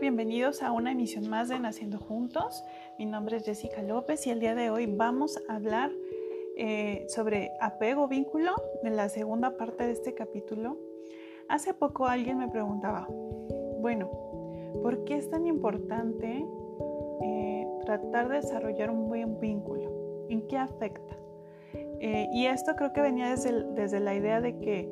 Bienvenidos a una emisión más de Naciendo Juntos. Mi nombre es Jessica López y el día de hoy vamos a hablar eh, sobre apego vínculo en la segunda parte de este capítulo. Hace poco alguien me preguntaba, bueno, ¿por qué es tan importante eh, tratar de desarrollar un buen vínculo? ¿En qué afecta? Eh, y esto creo que venía desde, desde la idea de que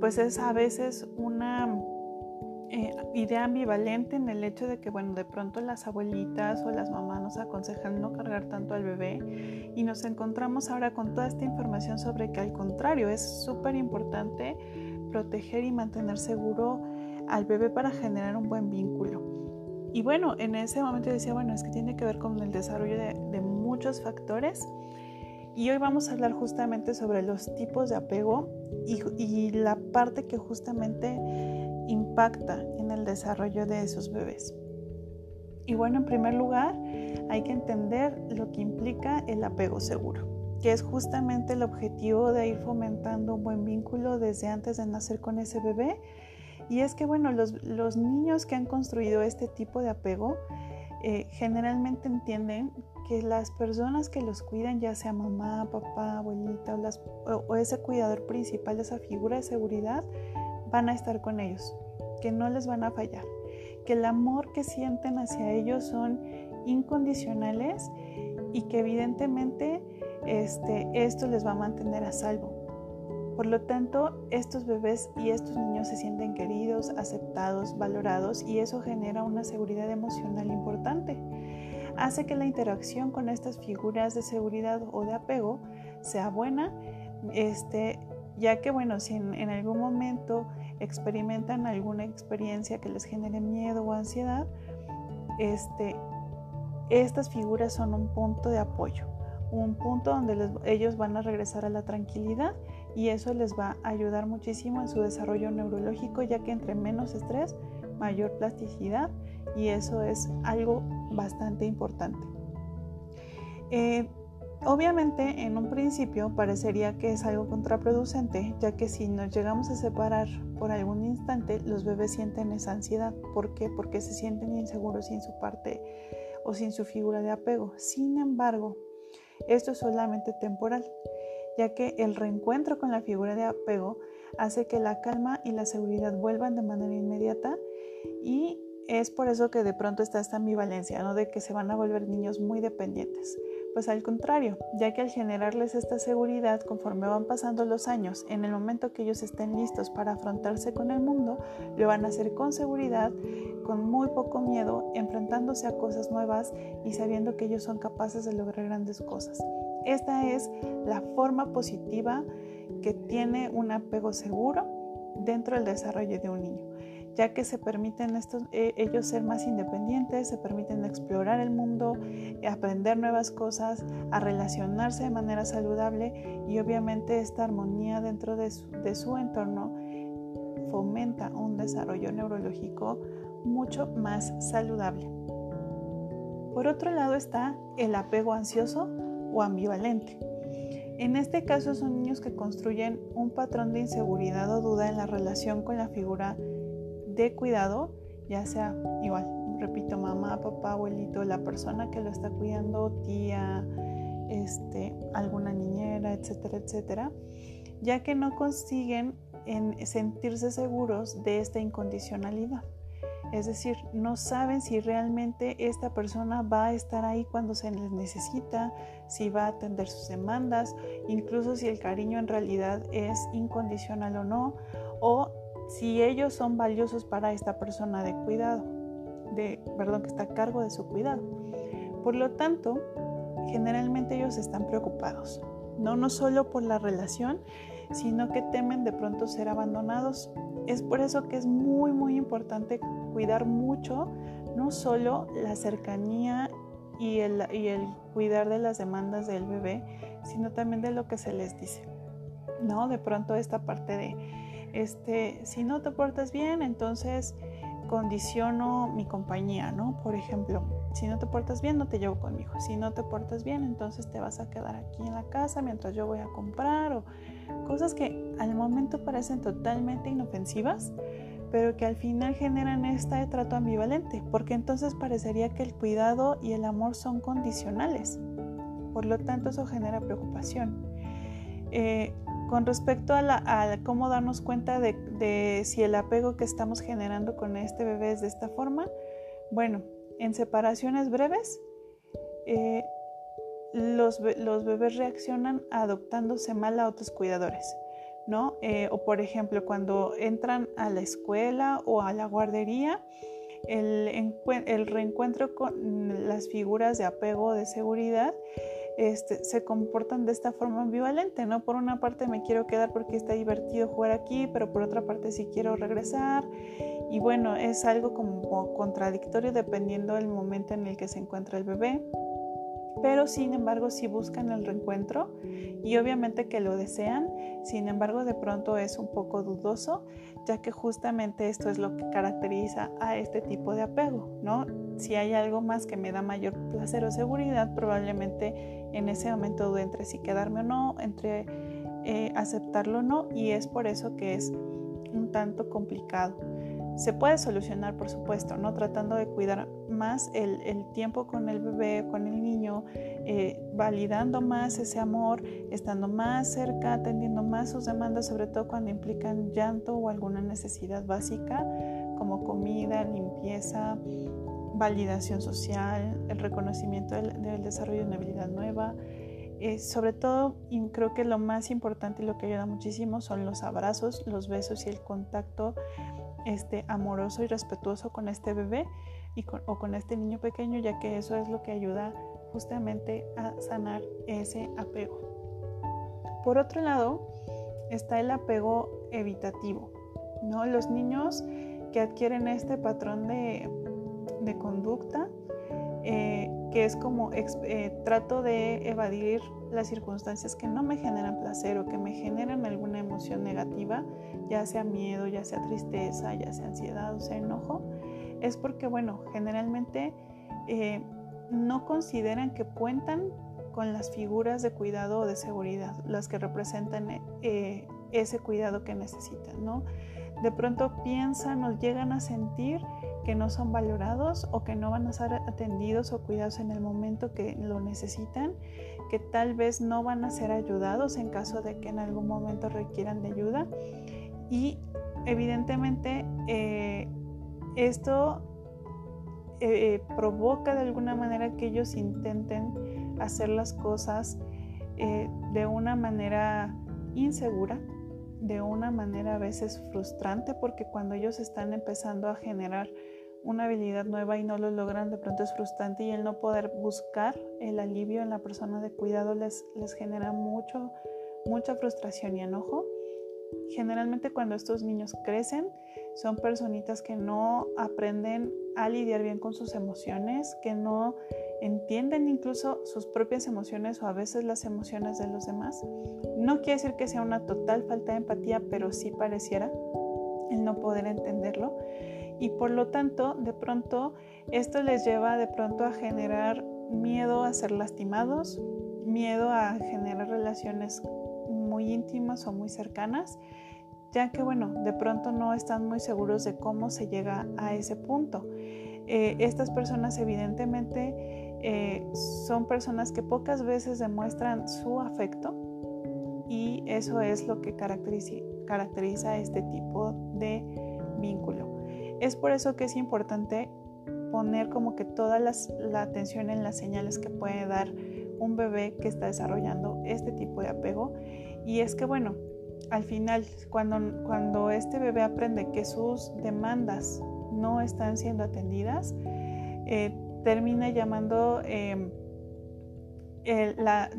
pues es a veces una eh, idea ambivalente en el hecho de que, bueno, de pronto las abuelitas o las mamás nos aconsejan no cargar tanto al bebé y nos encontramos ahora con toda esta información sobre que al contrario es súper importante proteger y mantener seguro al bebé para generar un buen vínculo. Y bueno, en ese momento decía, bueno, es que tiene que ver con el desarrollo de, muchos factores. Y hoy vamos a hablar justamente sobre los tipos de apego y, y la parte que justamente impacta en el desarrollo de esos bebés. Y bueno, en primer lugar, hay que entender lo que implica el apego seguro, que es justamente el objetivo de ir fomentando un buen vínculo desde antes de nacer con ese bebé. Y es que, bueno, los, los niños que han construido este tipo de apego eh, generalmente entienden que las personas que los cuidan, ya sea mamá, papá, abuelita o, o ese cuidador principal, esa figura de seguridad, van a estar con ellos, que no les van a fallar, que el amor que sienten hacia ellos son incondicionales y que evidentemente este, esto les va a mantener a salvo. Por lo tanto, estos bebés y estos niños se sienten queridos, aceptados, valorados y eso genera una seguridad emocional importante. Hace que la interacción con estas figuras de seguridad o de apego sea buena, este, ya que bueno, si en, algún momento experimentan alguna experiencia que les genere miedo o ansiedad, este, estas figuras son un punto de apoyo, un punto donde ellos van a regresar a la tranquilidad y eso les va a ayudar muchísimo en su desarrollo neurológico, ya que entre menos estrés, mayor plasticidad y eso es algo bastante importante. Eh, Obviamente en un principio parecería que es algo contraproducente, ya que si nos llegamos a separar por algún instante, los bebés sienten esa ansiedad. ¿Por qué? Porque se sienten inseguros sin su parte o sin su figura de apego. Sin embargo, esto es solamente temporal, ya que el reencuentro con la figura de apego hace que la calma y la seguridad vuelvan de manera inmediata y es por eso que de pronto está esta ambivalencia, ¿no? De que se van a volver niños muy dependientes. Pues al contrario, ya que al generarles esta seguridad conforme van pasando los años, en el momento que ellos estén listos para afrontarse con el mundo, lo van a hacer con seguridad, con muy poco miedo, enfrentándose a cosas nuevas y sabiendo que ellos son capaces de lograr grandes cosas. Esta es la forma positiva que tiene un apego seguro dentro del desarrollo de un niño ya que se permiten estos, eh, ellos ser más independientes, se permiten explorar el mundo, aprender nuevas cosas, a relacionarse de manera saludable y obviamente esta armonía dentro de su, de su entorno fomenta un desarrollo neurológico mucho más saludable. Por otro lado está el apego ansioso o ambivalente. En este caso son niños que construyen un patrón de inseguridad o duda en la relación con la figura de cuidado, ya sea igual, repito, mamá, papá, abuelito, la persona que lo está cuidando, tía, este, alguna niñera, etcétera, etcétera, ya que no consiguen en sentirse seguros de esta incondicionalidad. Es decir, no saben si realmente esta persona va a estar ahí cuando se les necesita, si va a atender sus demandas, incluso si el cariño en realidad es incondicional o no, o si ellos son valiosos para esta persona de cuidado, de, perdón, que está a cargo de su cuidado. Por lo tanto, generalmente ellos están preocupados, no, no solo por la relación, sino que temen de pronto ser abandonados. Es por eso que es muy, muy importante cuidar mucho, no solo la cercanía y el, y el cuidar de las demandas del bebé, sino también de lo que se les dice. ¿No? De pronto esta parte de este, si no te portas bien, entonces condiciono mi compañía, ¿no? Por ejemplo, si no te portas bien, no te llevo conmigo. Si no te portas bien, entonces te vas a quedar aquí en la casa mientras yo voy a comprar o cosas que al momento parecen totalmente inofensivas, pero que al final generan este trato ambivalente, porque entonces parecería que el cuidado y el amor son condicionales. Por lo tanto, eso genera preocupación. Eh, con respecto a, cómo darnos cuenta de, si el apego que estamos generando con este bebé es de esta forma, bueno, en separaciones breves, eh, los, bebés reaccionan adoptándose mal a otros cuidadores, ¿no? Eh, o por ejemplo, cuando entran a la escuela o a la guardería, el, reencuentro con las figuras de apego, de seguridad, este, se comportan de esta forma ambivalente, ¿no? Por una parte me quiero quedar porque está divertido jugar aquí, pero por otra parte sí quiero regresar. Y bueno, es algo como contradictorio dependiendo del momento en el que se encuentra el bebé. Pero sin embargo sí buscan el reencuentro y obviamente que lo desean, sin embargo de pronto es un poco dudoso, ya que justamente esto es lo que caracteriza a este tipo de apego, ¿no? Si hay algo más que me da mayor placer o seguridad, probablemente en ese momento dudo entre si quedarme o no, entre eh, aceptarlo o no, y es por eso que es un tanto complicado. Se puede solucionar, por supuesto, ¿no? Tratando de cuidar más el, tiempo con el bebé, con el niño, eh, validando más ese amor, estando más cerca, atendiendo más sus demandas, sobre todo cuando implican llanto o alguna necesidad básica, como comida, limpieza, validación social, el reconocimiento del, desarrollo de una habilidad nueva. Eh, sobre todo, creo que lo más importante y lo que ayuda muchísimo son los abrazos, los besos y el contacto este, amoroso y respetuoso con este bebé y o con este niño pequeño, ya que eso es lo que ayuda justamente a sanar ese apego. Por otro lado, está el apego evitativo, ¿no? Los niños que adquieren este patrón de conducta, eh, que es como eh, trato de evadir las circunstancias que no me generan placer o que me generan alguna emoción negativa, ya sea miedo, ya sea tristeza, ya sea ansiedad o sea enojo, es porque, bueno, generalmente eh, no consideran que cuentan con las figuras de cuidado o de seguridad, las que representan ese cuidado que necesitan, ¿no? De pronto piensan o llegan a sentir que no son valorados o que no van a ser atendidos o cuidados en el momento que lo necesitan, que tal vez no van a ser ayudados en caso de que en algún momento requieran de ayuda. Y evidentemente eh, esto eh, provoca de alguna manera que ellos intenten hacer las cosas eh, de una manera insegura, de una manera a veces frustrante, porque cuando ellos están empezando a generar una habilidad nueva y no lo logran, de pronto es frustrante y el no poder buscar el alivio en la persona de cuidado les, les genera mucho, mucha frustración y enojo. Generalmente cuando estos niños crecen son personitas que no aprenden a lidiar bien con sus emociones, que no entienden incluso sus propias emociones o a veces las emociones de los demás. No quiere decir que sea una total falta de empatía, pero sí pareciera el no poder entenderlo y por lo tanto de pronto esto les lleva de pronto a generar miedo a ser lastimados, miedo a generar relaciones muy íntimas o muy cercanas, ya que bueno, de pronto no están muy seguros de cómo se llega a ese punto. Eh, estas personas evidentemente eh, son personas que pocas veces demuestran su afecto y eso es lo que caracteriza, caracteriza este tipo de vínculo. Es por eso que es importante poner como que toda la atención en las señales que puede dar un bebé que está desarrollando este tipo de apego. Y es que, bueno, al final, cuando, cuando este bebé aprende que sus demandas no están siendo atendidas, eh, termina llamando, em, la,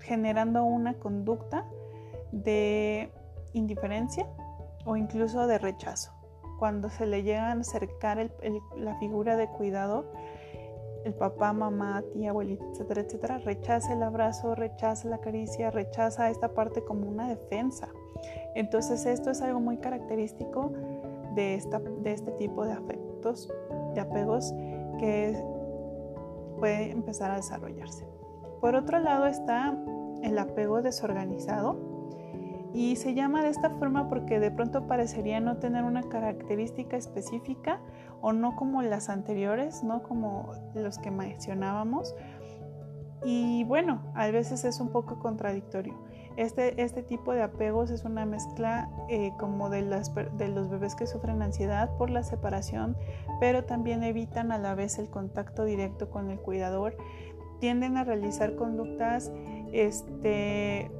generando una conducta de indiferencia o incluso de rechazo cuando se le llegan a acercar la figura de cuidado, el papá, mamá, tía, abuelita, etcétera, etcétera, rechaza el abrazo, rechaza la caricia, rechaza esta parte como una defensa. Entonces esto es algo muy característico de, esta, de este tipo de afectos, de apegos que puede empezar a desarrollarse. Por otro lado está el apego desorganizado Y se llama de esta forma porque de pronto parecería no tener una característica específica o no como las anteriores, no como los que mencionábamos. Y bueno, a veces es un poco contradictorio. Este, este tipo de apegos es una mezcla eh, como de, las, de los bebés que sufren ansiedad por la separación, pero también evitan a la vez el contacto directo con el cuidador. Tienden a realizar conductas este,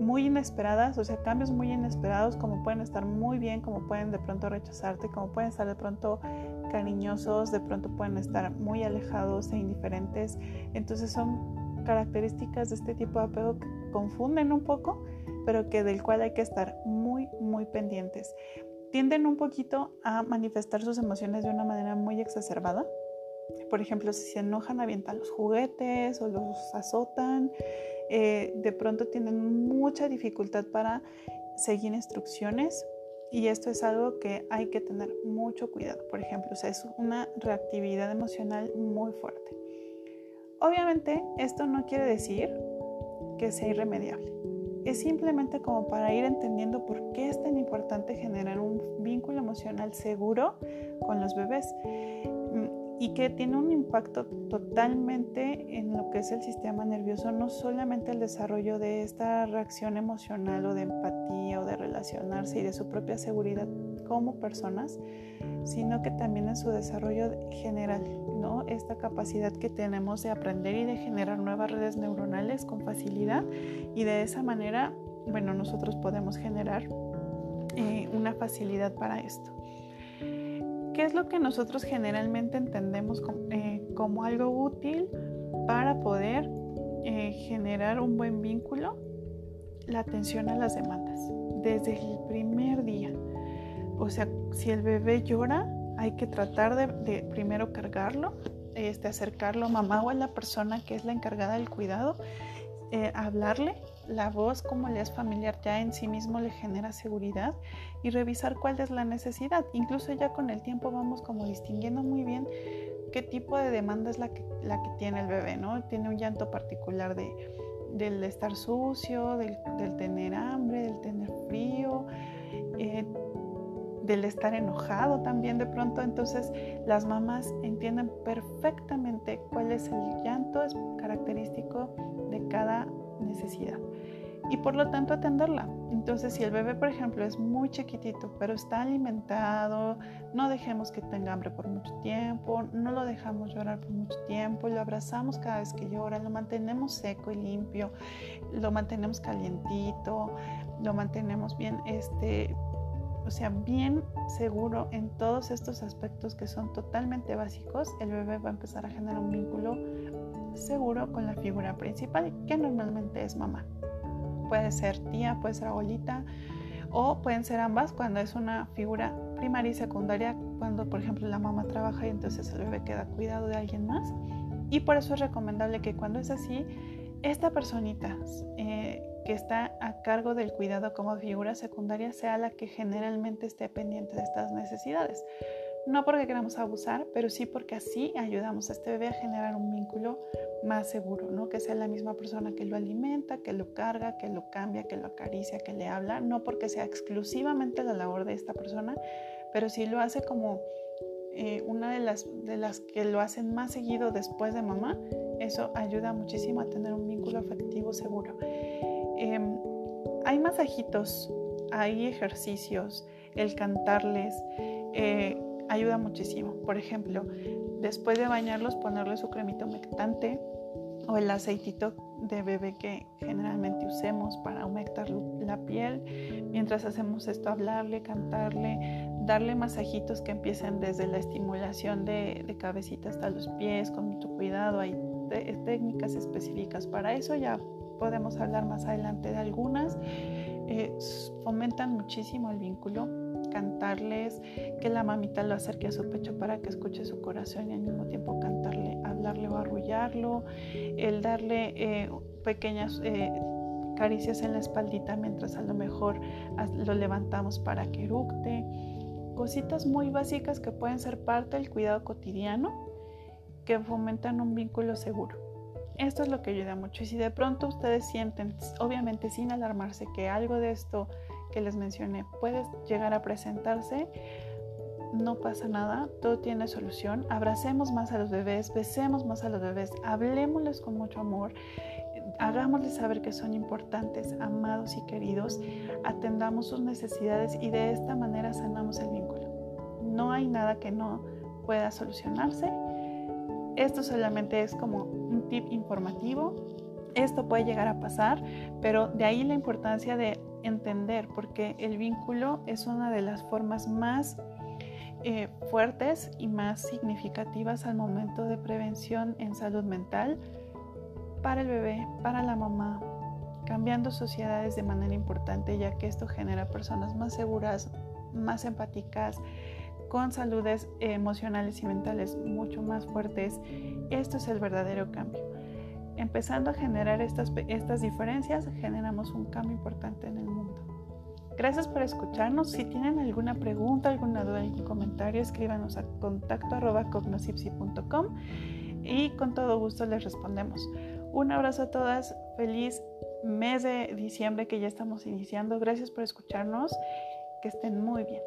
muy inesperadas, o sea, cambios muy inesperados, como pueden estar muy bien, como pueden de pronto rechazarte, como pueden estar de pronto cariñosos, de pronto pueden estar muy alejados e indiferentes. Entonces son características de este tipo de apego que confunden un poco, pero que del cual hay que estar muy, muy pendientes. Tienden un poquito a manifestar sus emociones de una manera muy exacerbada. Por ejemplo, si se enojan, avientan los juguetes o los azotan. Eh, de pronto tienen mucha dificultad para seguir instrucciones y esto es algo que hay que tener mucho cuidado. Por ejemplo, es una reactividad emocional muy fuerte. Obviamente, esto no quiere decir que sea irremediable. Es simplemente como para ir entendiendo por qué es tan importante generar un vínculo emocional seguro con los bebés y que tiene un impacto totalmente en lo que es el sistema nervioso, no solamente el desarrollo de esta reacción emocional o de empatía o de relacionarse y de su propia seguridad como personas, sino que también en su desarrollo general, ¿no? Esta capacidad que tenemos de aprender y de generar nuevas redes neuronales con facilidad y de esa manera, bueno, nosotros podemos generar eh, una facilidad para esto. ¿Qué es lo que nosotros generalmente entendemos eh, como, algo útil para poder eh, generar un buen vínculo? La atención a las demandas, desde el primer día. O sea, si el bebé llora, hay que tratar de, primero cargarlo, este, acercarlo a mamá o a la persona que es la encargada del cuidado, eh, hablarle la voz como le es familiar ya en sí mismo le genera seguridad y revisar cuál es la necesidad. Incluso ya con el tiempo vamos como distinguiendo muy bien qué tipo de demanda es la que, la que tiene el bebé, ¿no? Tiene un llanto particular de, del estar sucio, del, tener hambre, del tener frío, eh, del estar enojado también de pronto. Entonces las mamás entienden perfectamente cuál es el llanto es característico de cada necesidad y por lo tanto atenderla. Entonces, si el bebé, por ejemplo, es muy chiquitito, pero está alimentado, no dejemos que tenga hambre por mucho tiempo, no lo dejamos llorar por mucho tiempo, lo abrazamos cada vez que llora, lo mantenemos seco y limpio, lo mantenemos calientito, lo mantenemos bien, este, o sea, bien seguro en todos estos aspectos que son totalmente básicos, el bebé va a empezar a generar un vínculo seguro con la figura principal, que normalmente es mamá. Puede ser tía, puede ser abuelita, o pueden ser ambas cuando es una figura primaria y secundaria, cuando por ejemplo la mamá trabaja y entonces el bebé queda cuidado de alguien más. Y por eso es recomendable que cuando es así, esta personita eh, que está a cargo del cuidado como figura secundaria sea la que generalmente esté pendiente de estas necesidades. No porque queramos abusar, pero sí porque así ayudamos a este bebé a generar un vínculo más seguro, ¿no? Que sea la misma persona que lo alimenta, que lo carga, que lo cambia, que lo acaricia, que le habla, no porque sea exclusivamente la labor de esta persona, pero si lo hace como eh, una de las, de las que lo hacen más seguido después de mamá, eso ayuda muchísimo a tener un vínculo afectivo seguro. Em, hay masajitos, hay ejercicios, el cantarles. Eh, ayuda muchísimo. Por ejemplo, después de bañarlos, ponerle su cremito humectante o el aceitito de bebé que generalmente usemos para humectar la piel. Mientras hacemos esto, hablarle, cantarle, darle masajitos que empiecen desde la estimulación de, cabecita hasta los pies, con mucho cuidado. Hay técnicas específicas para eso, ya podemos hablar más adelante de algunas. Eh, fomentan muchísimo el vínculo cantarles, que la mamita lo acerque a su pecho para que escuche su corazón y al mismo tiempo cantarle, hablarle o arrullarlo, el darle eh, pequeñas eh, caricias en la espaldita mientras a lo mejor lo levantamos para que eructe. Cositas muy básicas que pueden ser parte del cuidado cotidiano que fomentan un vínculo seguro. Esto es lo que ayuda mucho. Y si de pronto ustedes sienten, obviamente sin alarmarse, que algo de esto que les mencioné puede llegar a presentarse, no pasa nada, todo tiene solución. Abracemos más a los bebés, besemos más a los bebés, hablemosles con mucho amor, hagámosles saber que son importantes, amados y queridos, atendamos sus necesidades y de esta manera sanamos el vínculo. No hay nada que no pueda solucionarse. Esto solamente es como un tip informativo. Esto puede llegar a pasar, pero de ahí la importancia de entender, porque el vínculo es una de las formas más eh, fuertes y más significativas al momento de prevención en salud mental para el bebé, para la mamá, cambiando sociedades de manera importante, ya que esto genera personas más seguras, más empáticas, con saludes emocionales y mentales mucho más fuertes. Esto es el verdadero cambio. Empezando a generar estas, estas diferencias, generamos un cambio importante en el mundo. Gracias por escucharnos. Si tienen alguna pregunta, alguna duda, algún comentario, escríbanos a contacto y con todo gusto les respondemos. Un abrazo a todas, feliz mes de diciembre que ya estamos iniciando. Gracias por escucharnos, que estén muy bien.